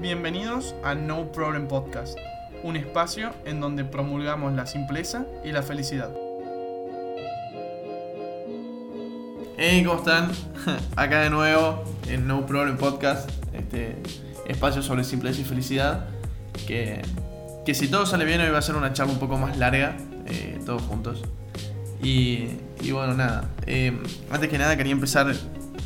Bienvenidos a No Problem Podcast, un espacio en donde promulgamos la simpleza y la felicidad. Hey, ¿cómo están? Acá de nuevo en No Problem Podcast, este espacio sobre simpleza y felicidad. Que, que si todo sale bien, hoy va a ser una charla un poco más larga, eh, todos juntos. Y, y bueno, nada. eh, antes que nada, quería empezar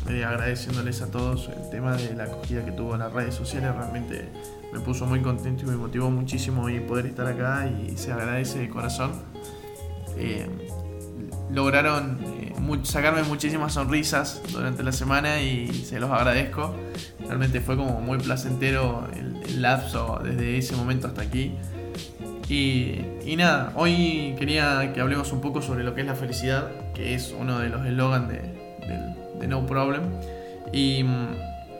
eh, agradeciéndoles a todos el tema de la acogida que tuvo en las redes sociales. Realmente me puso muy contento y me motivó muchísimo y poder estar acá y se agradece de corazón. Eh, lograron eh, sacarme muchísimas sonrisas durante la semana y se los agradezco. Realmente fue como muy placentero el, lapso desde ese momento hasta aquí. Y, nada, hoy quería que hablemos un poco sobre lo que es la felicidad, que es uno de los eslogans de, del- de No Problem. Y, mm,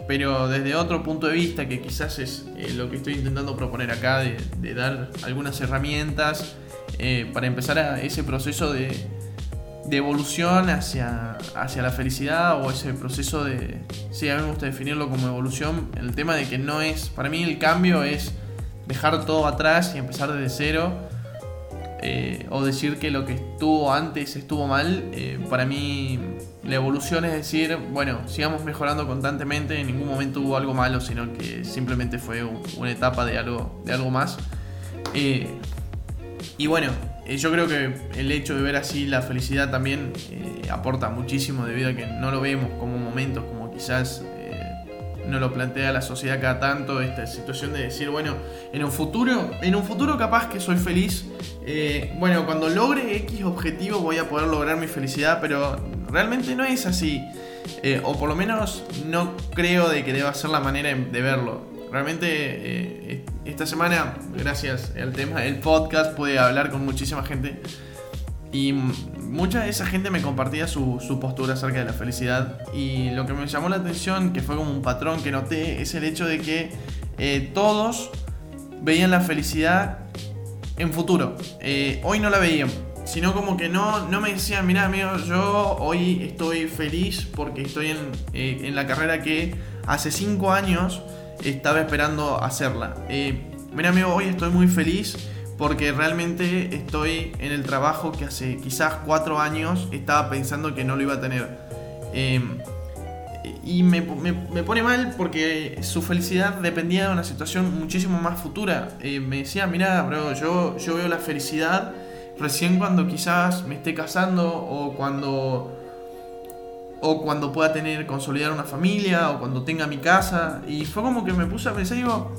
pero desde otro punto de vista, que quizás es eh, lo que estoy intentando proponer acá, de, dar algunas herramientas eh, para empezar a ese proceso de, de evolución hacia, hacia la felicidad o ese proceso de... Sí, a mí me gusta definirlo como evolución, el tema de que no es... Para mí el cambio es dejar todo atrás y empezar desde cero. eh, o decir que lo que estuvo antes estuvo mal. para mí la evolución es decir, bueno, sigamos mejorando constantemente, en ningún momento hubo algo malo, sino que simplemente fue un- una etapa de algo, de algo más. Eh, y bueno, eh, yo creo que el hecho de ver así la felicidad también eh, aporta muchísimo debido a que no lo vemos como momentos, como quizás no lo plantea la sociedad cada tanto, esta situación de decir, bueno, en un futuro, en un futuro capaz que soy feliz, bueno, cuando logre X objetivo voy a poder lograr mi felicidad, pero realmente no es así, Eh, o por lo menos no creo de que deba ser la manera de verlo. Realmente eh, esta semana, gracias al tema del podcast, pude hablar con muchísima gente y mucha de esa gente me compartía su, postura acerca de la felicidad. Y lo que me llamó la atención, que fue como un patrón que noté, es el hecho de que eh, todos veían la felicidad en futuro. Hoy no la veían. Sino como que no, no me decían, mira amigo, yo hoy estoy feliz porque estoy en, eh, en la carrera que hace 5 años estaba esperando hacerla. Eh, mira amigo, hoy estoy muy feliz porque realmente estoy en el trabajo que hace quizás 4 años estaba pensando que no lo iba a tener. Eh, y me, me- me pone mal porque su felicidad dependía de una situación muchísimo más futura. Eh, me decía, mira, bro, yo, yo veo la felicidad recién cuando quizás me esté casando o cuando o cuando pueda tener consolidar una familia o cuando tenga mi casa. Y fue como que me puse a pensar digo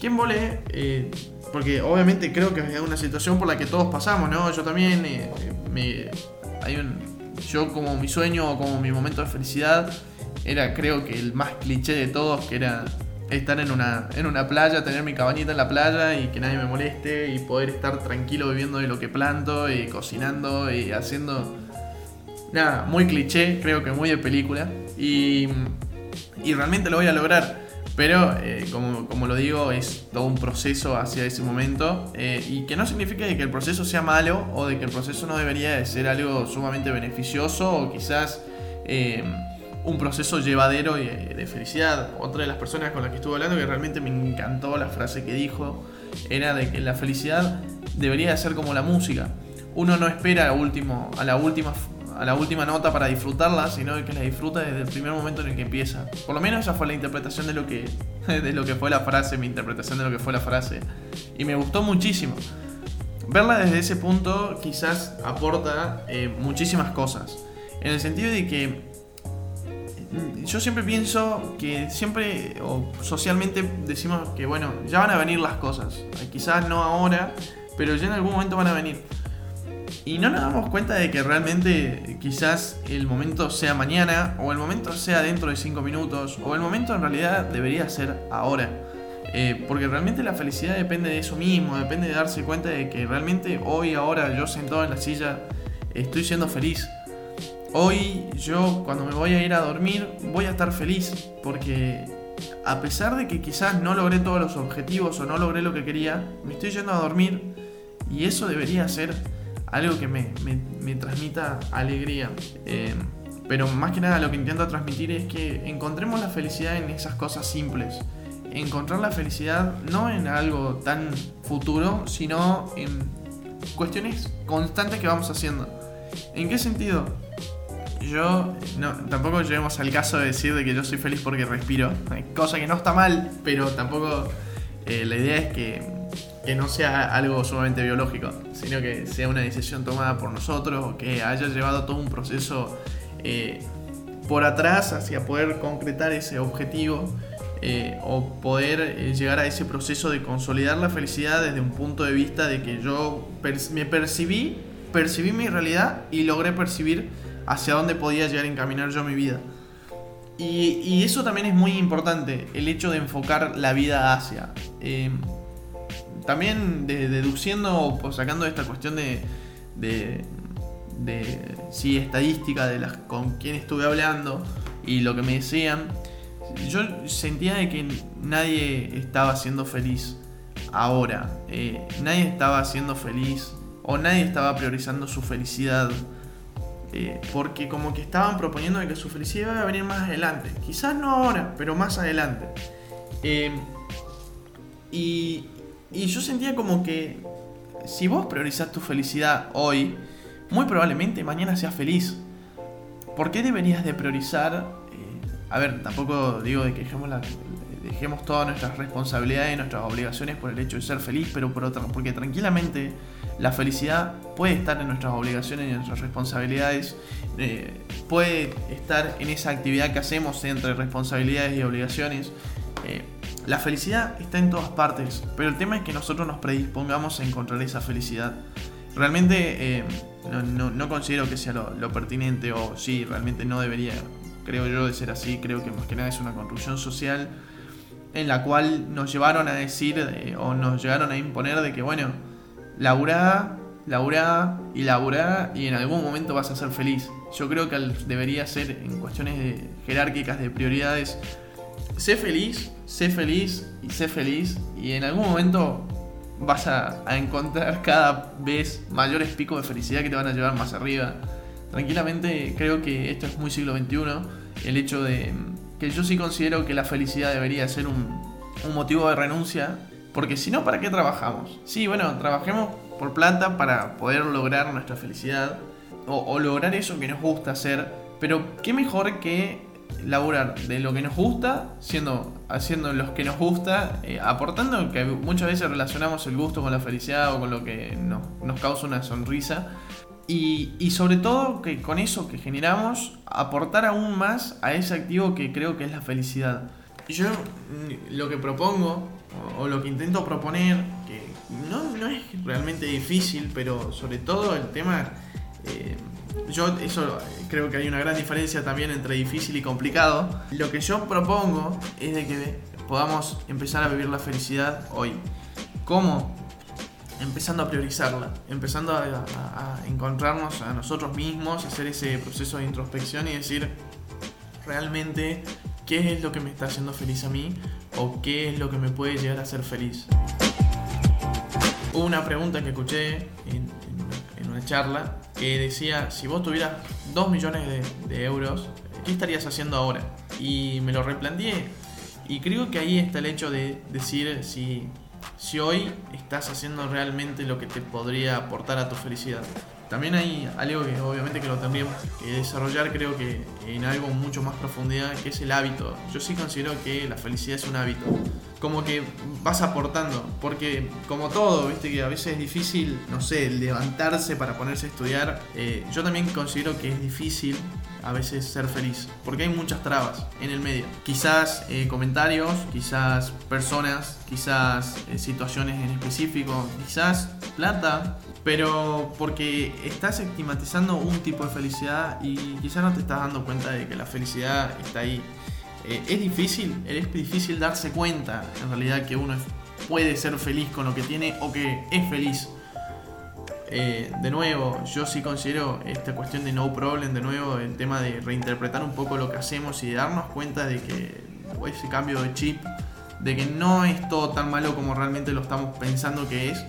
quién vole Eh, porque obviamente creo que es una situación por la que todos pasamos no yo también eh, me hay un yo como mi sueño o como mi momento de felicidad era creo que el más cliché de todos que era estar en una, en una playa, tener mi cabañita en la playa y que nadie me moleste y poder estar tranquilo viviendo de lo que planto y cocinando y haciendo... Nada, muy cliché, creo que muy de película. Y, y realmente lo voy a lograr. Pero, eh, como, como lo digo, es todo un proceso hacia ese momento. eh, y que no significa que el proceso sea malo o de que el proceso no debería de ser algo sumamente beneficioso o quizás... eh, un proceso llevadero y de, felicidad. Otra de las personas con las que estuve hablando que realmente me encantó la frase que dijo era de que la felicidad debería de ser como la música. Uno no espera a, último, a, la última, a la última nota para disfrutarla, sino que la disfruta desde el primer momento en el que empieza. Por lo menos esa fue la interpretación de lo que, de lo que fue la frase, mi interpretación de lo que fue la frase. Y me gustó muchísimo. Verla desde ese punto quizás aporta eh, muchísimas cosas. En el sentido de que yo siempre pienso que siempre, o socialmente decimos que bueno, ya van a venir las cosas. Quizás no ahora, pero ya en algún momento van a venir. Y no nos damos cuenta de que realmente quizás el momento sea mañana, o el momento sea dentro de 5 minutos, o el momento en realidad debería ser ahora. Eh, porque realmente la felicidad depende de eso mismo, depende de darse cuenta de que realmente hoy, ahora, yo sentado en la silla, estoy siendo feliz. Hoy yo cuando me voy a ir a dormir voy a estar feliz porque a pesar de que quizás no logré todos los objetivos o no logré lo que quería, me estoy yendo a dormir y eso debería ser algo que me, me- me transmita alegría. Eh, pero más que nada lo que intento transmitir es que encontremos la felicidad en esas cosas simples. encontrar la felicidad no en algo tan futuro, sino en cuestiones constantes que vamos haciendo. ¿En qué sentido? Yo no, tampoco lleguemos al caso de decir de que yo soy feliz porque respiro, cosa que no está mal, pero tampoco eh, la idea es que, que, no sea algo sumamente biológico, sino que sea una decisión tomada por nosotros o que haya llevado todo un proceso eh, por atrás hacia poder concretar ese objetivo eh, o poder llegar a ese proceso de consolidar la felicidad desde un punto de vista de que yo me percibí, percibí mi realidad y logré percibir hacia dónde podía llegar a encaminar yo mi vida. Y, eso también es muy importante, el hecho de enfocar la vida hacia. Eh, también deduciendo o pues, sacando esta cuestión de, de, de estadística de las con quién estuve hablando y lo que me decían, yo sentía de que nadie estaba siendo feliz ahora. Eh, nadie estaba siendo feliz o nadie estaba priorizando su felicidad eh, porque como que estaban proponiendo que su felicidad iba a venir más adelante. Quizás no ahora, pero más adelante. Eh, y, yo sentía como que si vos priorizás tu felicidad hoy, muy probablemente mañana seas feliz. ¿Por qué deberías de priorizar? Eh, a ver, tampoco digo de que dejemos, dejemos todas nuestras responsabilidades y nuestras obligaciones por el hecho de ser feliz, pero por otra, porque tranquilamente la felicidad puede estar en nuestras obligaciones y en nuestras responsabilidades, eh, puede estar en esa actividad que hacemos entre responsabilidades y obligaciones. Eh, la felicidad está en todas partes, pero el tema es que nosotros nos predispongamos a encontrar esa felicidad. Realmente eh, no, considero que sea lo, lo, pertinente o sí, realmente no debería, creo yo, de ser así. Creo que más que nada es una construcción social en la cual nos llevaron a decir o nos llegaron a imponer de que, bueno, laburá, laburá y laburá y en algún momento vas a ser feliz. Yo creo que debería ser en cuestiones jerárquicas de prioridades, sé feliz, sé feliz y sé feliz y en algún momento vas a, encontrar cada vez mayores picos de felicidad que te van a llevar más arriba. Tranquilamente creo que esto es muy siglo XXI, el hecho de que yo sí considero que la felicidad debería ser un motivo de renuncia porque si no, ¿para qué trabajamos? Sí, bueno, trabajemos por plata para poder lograr nuestra felicidad o, lograr eso que nos gusta hacer. Pero qué mejor que laburar de lo que nos gusta, siendo, haciendo lo que nos gusta, eh, aportando que muchas veces relacionamos el gusto con la felicidad o con lo que nos, causa una sonrisa. Y, y, sobre todo que con eso que generamos, aportar aún más a ese activo que creo que es la felicidad. Yo mm, lo que propongo o, lo que intento proponer, que no, es realmente difícil, pero sobre todo el tema, eh, yo eso creo que hay una gran diferencia también entre difícil y complicado. Lo que yo propongo es de que podamos empezar a vivir la felicidad hoy. ¿Cómo? Empezando a priorizarla, empezando a, a encontrarnos a nosotros mismos, hacer ese proceso de introspección y decir, realmente qué es lo que me está haciendo feliz a mí o qué es lo que me puede llegar a hacer feliz. Hubo una pregunta que escuché en, una charla que decía, si vos tuvieras 2 millones de, euros, ¿qué estarías haciendo ahora? Y me lo replanteé y creo que ahí está el hecho de decir si, si hoy estás haciendo realmente lo que te podría aportar a tu felicidad. También hay algo que obviamente que lo tendríamos que desarrollar, creo que en algo mucho más profundidad, que es el hábito. Yo sí considero que la felicidad es un hábito. Como que vas aportando, porque como todo, viste que a veces es difícil, no sé, levantarse para ponerse a estudiar. Eh, yo también considero que es difícil a veces ser feliz, porque hay muchas trabas en el medio. Quizás eh, comentarios, quizás personas, quizás eh, situaciones en específico, quizás plata, pero porque estás estigmatizando un tipo de felicidad y quizás no te estás dando cuenta de que la felicidad está ahí. Eh, es difícil, es difícil darse cuenta en realidad que uno puede ser feliz con lo que tiene o que es feliz. Eh, de nuevo, yo sí considero esta cuestión de no problem, de nuevo, el tema de reinterpretar un poco lo que hacemos y darnos cuenta de que ese cambio de chip, de que no es todo tan malo como realmente lo estamos pensando que es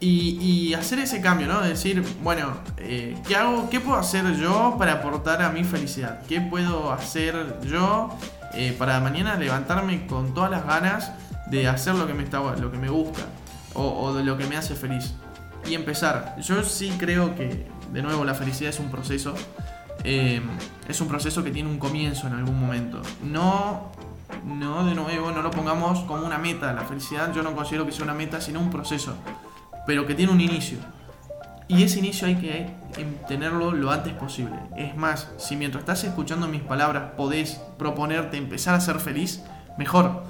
y, hacer ese cambio, ¿no? Decir, bueno, eh, ¿qué hago? ¿Qué puedo hacer yo para aportar a mi felicidad? ¿Qué puedo hacer yo eh, para mañana levantarme con todas las ganas de hacer lo que me, está, lo que me gusta o, de lo que me hace feliz. Y empezar. Yo sí creo que, de nuevo, la felicidad es un proceso. Eh, es un proceso que tiene un comienzo en algún momento. No, no, de nuevo, no lo pongamos como una meta. La felicidad yo no considero que sea una meta, sino un proceso. Pero que tiene un inicio. Y ese inicio hay que tenerlo lo antes posible. Es más, si mientras estás escuchando mis palabras podés proponerte empezar a ser feliz, mejor.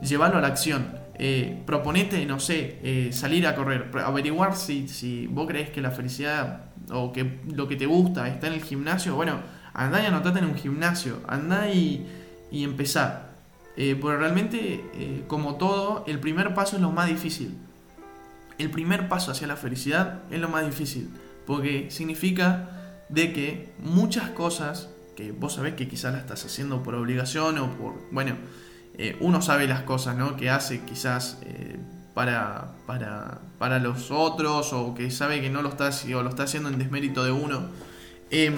Llevarlo a la acción. Eh, proponete, no sé, eh, salir a correr, averiguar si, si vos crees que la felicidad o que lo que te gusta está en el gimnasio. Bueno, andá y anotate en un gimnasio, andá y, y empezá. Eh, realmente, eh, como todo, el primer paso es lo más difícil el primer paso hacia la felicidad es lo más difícil, porque significa de que muchas cosas que vos sabés que quizás las estás haciendo por obligación o por, bueno, eh, uno sabe las cosas, ¿no? Que hace quizás eh, para, para, para, los otros o que sabe que no lo está, o lo está haciendo en desmérito de uno. Em,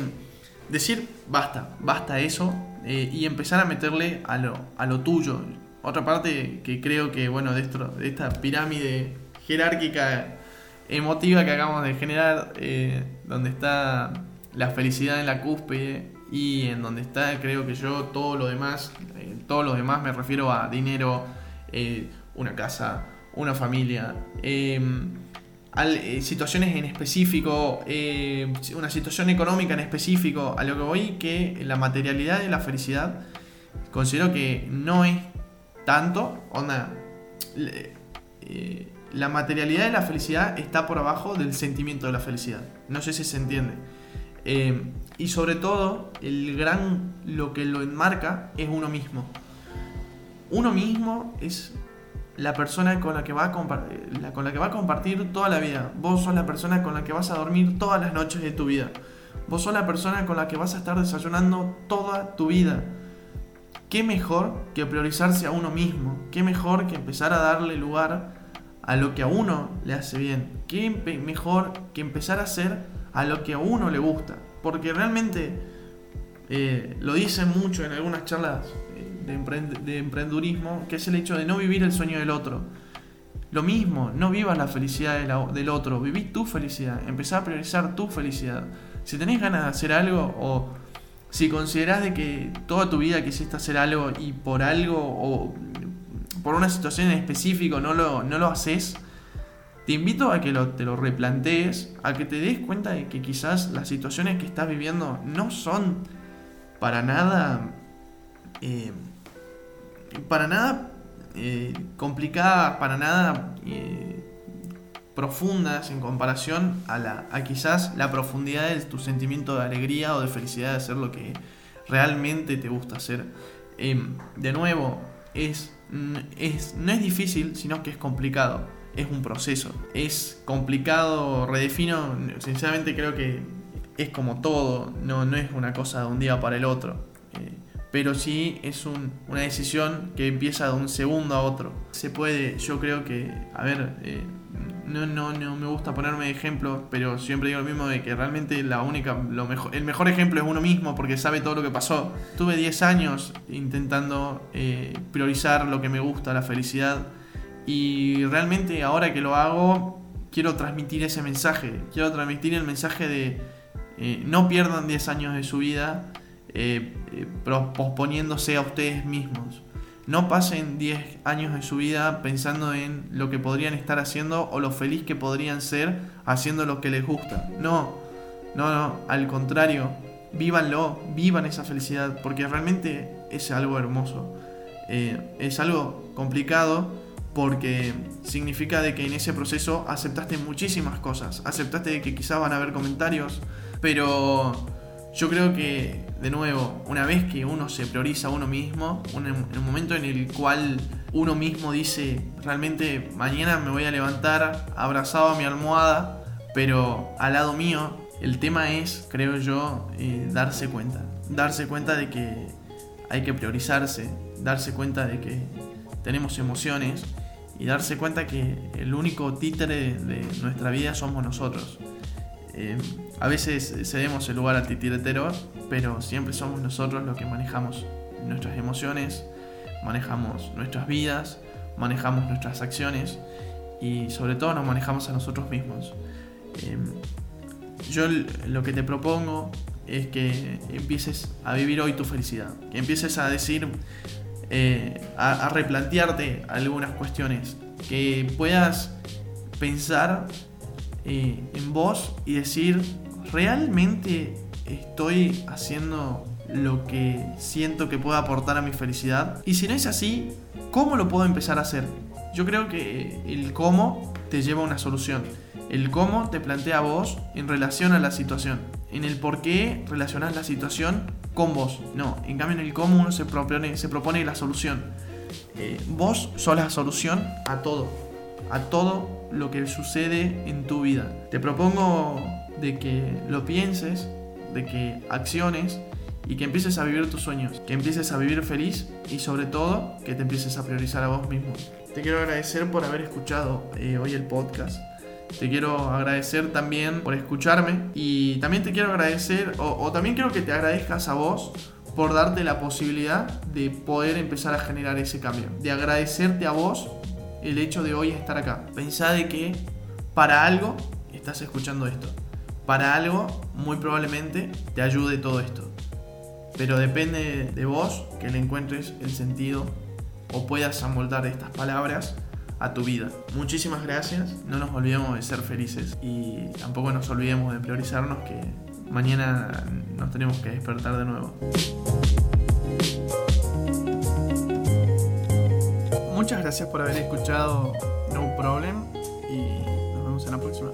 decir, basta, basta eso eh, y empezar a meterle a lo, a lo tuyo. Otra parte que creo que, bueno, de, esto, de esta pirámide jerárquica emotiva que acabamos de generar, eh, donde está la felicidad en la cúspide y en donde está, creo que yo, todo lo demás, eh, todo lo demás me refiero a dinero, eh, una casa, una familia, em, situaciones en específico, una situación económica en específico, a lo que voy que la materialidad de la felicidad considero que no es tanto, onda, la materialidad de la felicidad está por abajo del sentimiento de la felicidad. No sé si se entiende. Eh, y sobre todo, el gran, lo que lo enmarca es uno mismo. Uno mismo es la persona con la, que va a con la que va a compartir toda la vida. Vos sos la persona con la que vas a dormir todas las noches de tu vida. Vos sos la persona con la que vas a estar desayunando toda tu vida. ¿Qué mejor que priorizarse a uno mismo? ¿Qué mejor que empezar a darle lugar a lo que a uno le hace bien. ¿Qué mejor que empezar a hacer a lo que a uno le gusta? Porque realmente eh, lo dicen mucho en algunas charlas eh, de, de emprendurismo, que es el hecho de no vivir el sueño del otro. Lo mismo, no vivas la felicidad del otro, viví tu felicidad, empezá a priorizar tu felicidad. Si tenés ganas de hacer algo o si considerás de que toda tu vida quisiste hacer algo y por algo o por una situación en específico no lo, no lo haces, te invito a que te lo replantees, a que te des cuenta de que quizás las situaciones que estás viviendo no son para nada, eh, para nada eh, complicadas, para nada eh, profundas en comparación a, la, a quizás la profundidad de tu sentimiento de alegría o de felicidad de hacer lo que realmente te gusta hacer. de nuevo, es Mm, es, no es difícil, sino que es complicado. Es un proceso. Es complicado, redefino, sinceramente creo que es como todo, no, no es una cosa de un día para el otro. Eh, pero sí es una decisión que empieza de un segundo a otro. Se puede, yo creo que, a ver, eh, no, no, no me gusta ponerme de ejemplo, pero siempre digo lo mismo de que realmente la única, lo mejor, el mejor ejemplo es uno mismo porque sabe todo lo que pasó. Tuve 10 años intentando eh, priorizar lo que me gusta, la felicidad, y realmente ahora que lo hago, quiero transmitir ese mensaje, quiero transmitir el mensaje de eh, no pierdan 10 años de su vida eh, posponiéndose a ustedes mismos no pasen 10 años de su vida pensando en lo que podrían estar haciendo o lo feliz que podrían ser haciendo lo que les gusta. No, no, no, al contrario, vívanlo, vivan esa felicidad, porque realmente es algo hermoso. Eh, es algo complicado porque significa de que en ese proceso aceptaste muchísimas cosas, aceptaste de que quizás van a haber comentarios, pero yo creo que, de nuevo, una vez que uno se prioriza a uno mismo, en un momento en el cual uno mismo dice, realmente mañana me voy a levantar abrazado a mi almohada, pero al lado mío, el tema es, creo yo, eh, darse cuenta. Darse cuenta de que hay que priorizarse, darse cuenta de que tenemos emociones y darse cuenta que el único títere de nuestra vida somos nosotros. Eh, a veces cedemos el lugar al titiretero, pero siempre somos nosotros los que manejamos nuestras emociones, manejamos nuestras vidas, manejamos nuestras acciones y sobre todo nos manejamos a nosotros mismos. Em, yo lo que te propongo es que empieces a vivir hoy tu felicidad, que empieces a decir, eh, a, replantearte algunas cuestiones, que puedas pensar eh, en vos y decir, ¿realmente estoy haciendo lo que siento que puede aportar a mi felicidad? Y si no es así, ¿cómo lo puedo empezar a hacer? Yo creo que el cómo te lleva a una solución. El cómo te plantea vos en relación a la situación. En el por qué relacionas la situación con vos. No, en cambio en el cómo uno se propone, se propone la solución. Eh, vos sos la solución a todo. A todo lo que sucede en tu vida. Te propongo de que lo pienses, de que acciones y que empieces a vivir tus sueños, que empieces a vivir feliz y sobre todo que te empieces a priorizar a vos mismo. Te quiero agradecer por haber escuchado eh, hoy el podcast. Te quiero agradecer también por escucharme y también te quiero agradecer, o, también quiero que te agradezcas a vos por darte la posibilidad de poder empezar a generar ese cambio. De agradecerte a vos el hecho de hoy estar acá. Pensá de que para algo estás escuchando esto. Para algo muy probablemente te ayude todo esto. Pero depende de vos que le encuentres el sentido o puedas amoldar estas palabras a tu vida. Muchísimas gracias, no nos olvidemos de ser felices y tampoco nos olvidemos de priorizarnos que mañana nos tenemos que despertar de nuevo. Muchas gracias por haber escuchado No Problem y nos vemos en la próxima.